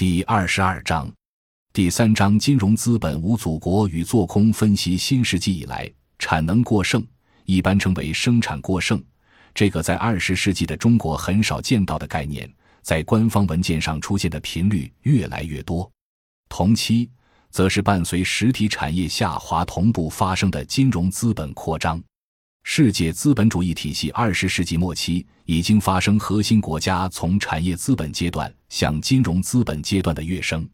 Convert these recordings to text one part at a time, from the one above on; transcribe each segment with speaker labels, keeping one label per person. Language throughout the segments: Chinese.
Speaker 1: 第二十二章，第三章金融资本无祖国与做空分析。新世纪以来，产能过剩，一般称为生产过剩，这个在二十世纪的中国很少见到的概念，在官方文件上出现的频率越来越多。同期，则是伴随实体产业下滑同步发生的金融资本扩张。世界资本主义体系二十世纪末期已经发生核心国家从产业资本阶段向金融资本阶段的跃升。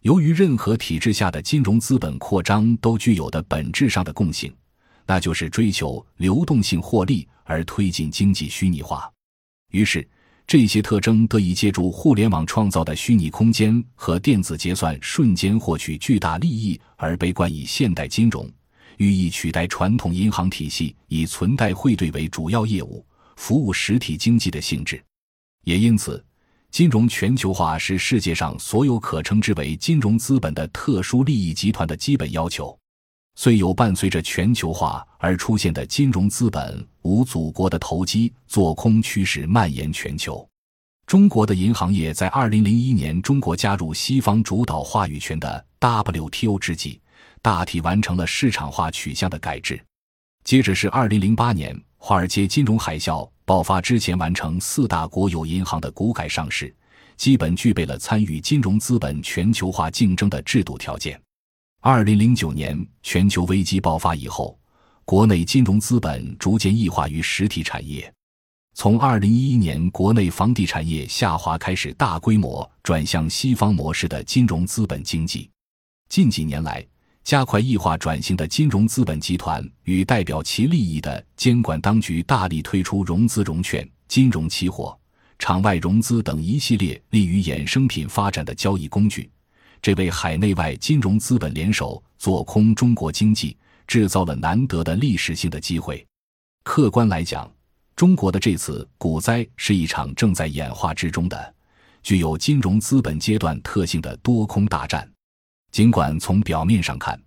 Speaker 1: 由于任何体制下的金融资本扩张都具有的本质上的共性，那就是追求流动性获利而推进经济虚拟化。于是，这些特征得以借助互联网创造的虚拟空间和电子结算，瞬间获取巨大利益，而被冠以现代金融。寓意取代传统银行体系以存贷汇兑为主要业务，服务实体经济的性质，也因此，金融全球化是世界上所有可称之为金融资本的特殊利益集团的基本要求。虽有伴随着全球化而出现的金融资本无祖国的投机做空趋势蔓延全球，中国的银行业在二零零一年中国加入西方主导话语权的 WTO 之际。大体完成了市场化取向的改制，接着是二零零八年华尔街金融海啸爆发之前完成四大国有银行的股改上市，基本具备了参与金融资本全球化竞争的制度条件。二零零九年全球危机爆发以后，国内金融资本逐渐异化于实体产业，从二零一一年国内房地产业下滑开始，大规模转向西方模式的金融资本经济。近几年来，加快异化转型的金融资本集团与代表其利益的监管当局大力推出融资融券、金融期货、场外融资等一系列利于衍生品发展的交易工具，这为海内外金融资本联手做空中国经济制造了难得的历史性的机会。客观来讲，中国的这次股灾是一场正在演化之中的、具有金融资本阶段特性的多空大战。尽管从表面上看，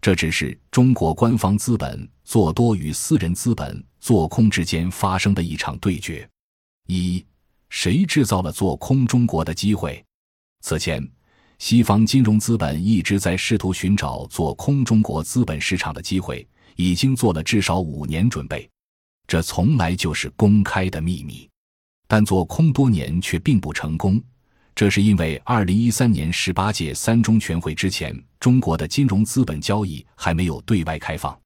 Speaker 1: 这只是中国官方资本做多与私人资本做空之间发生的一场对决。一，谁制造了做空中国的机会？此前，西方金融资本一直在试图寻找做空中国资本市场的机会，已经做了至少五年准备。这从来就是公开的秘密，但做空多年却并不成功。这是因为二零一三年十八届三中全会之前，中国的金融资本交易还没有对外开放。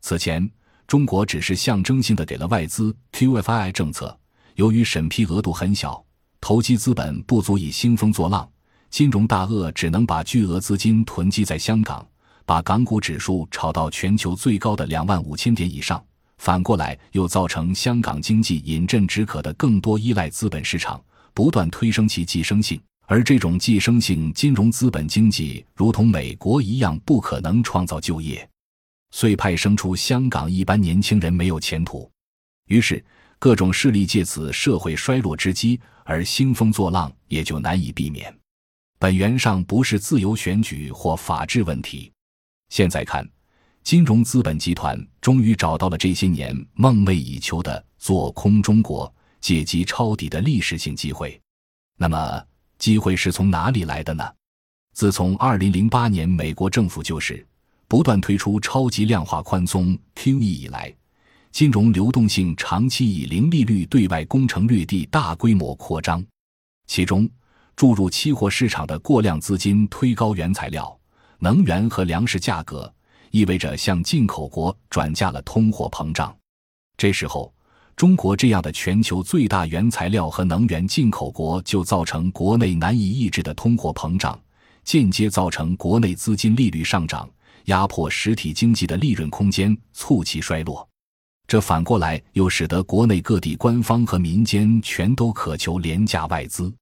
Speaker 1: 此前，中国只是象征性的给了外资 QFII 政策，由于审批额度很小，投机资本不足以兴风作浪，金融大鳄只能把巨额资金囤积在香港，把港股指数炒到全球最高的两万五千点以上。反过来，又造成香港经济饮鸩止渴的更多依赖资本市场。不断推升其寄生性，而这种寄生性金融资本经济，如同美国一样，不可能创造就业，遂派生出香港一般年轻人没有前途。于是，各种势力借此社会衰落之机而兴风作浪，也就难以避免。本源上不是自由选举或法治问题。现在看，金融资本集团终于找到了这些年梦寐以求的做空中国。借机抄底的历史性机会，那么机会是从哪里来的呢？自从二零零八年美国政府就是不断推出超级量化宽松 QE 以来，金融流动性长期以零利率对外工程略地大规模扩张，其中注入期货市场的过量资金推高原材料、能源和粮食价格，意味着向进口国转嫁了通货膨胀。这时候。中国这样的全球最大原材料和能源进口国，就造成国内难以抑制的通货膨胀，间接造成国内资金利率上涨，压迫实体经济的利润空间，促其衰落。这反过来又使得国内各地官方和民间全都渴求廉价外资，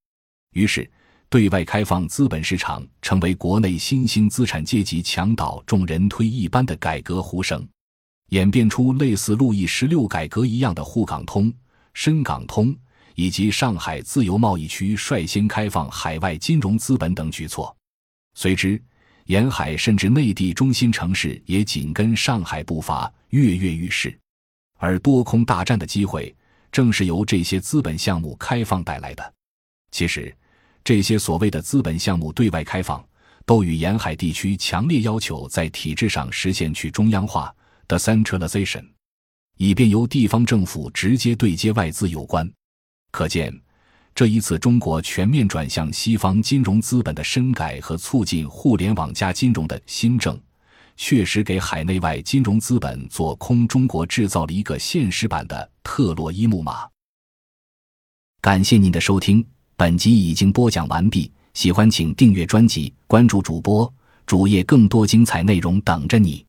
Speaker 1: 于是对外开放资本市场成为国内新兴资产阶级墙倒众人推一般的改革呼声。演变出类似路易十六改革一样的沪港通、深港通，以及上海自由贸易区率先开放海外金融资本等举措。随之，沿海甚至内地中心城市也紧跟上海步伐，跃跃欲试。而多空大战的机会，正是由这些资本项目开放带来的。其实，这些所谓的资本项目对外开放，都与沿海地区强烈要求在体制上实现去中央化 （The Centralization），以便由地方政府直接对接外资有关。可见，这一次中国全面转向西方金融资本的深改和促进互联网加金融的新政，确实给海内外金融资本做空中国制造了一个现实版的特洛伊木马。感谢您的收听。本集已经播讲完毕，喜欢请订阅专辑，关注主播主页，更多精彩内容等着你。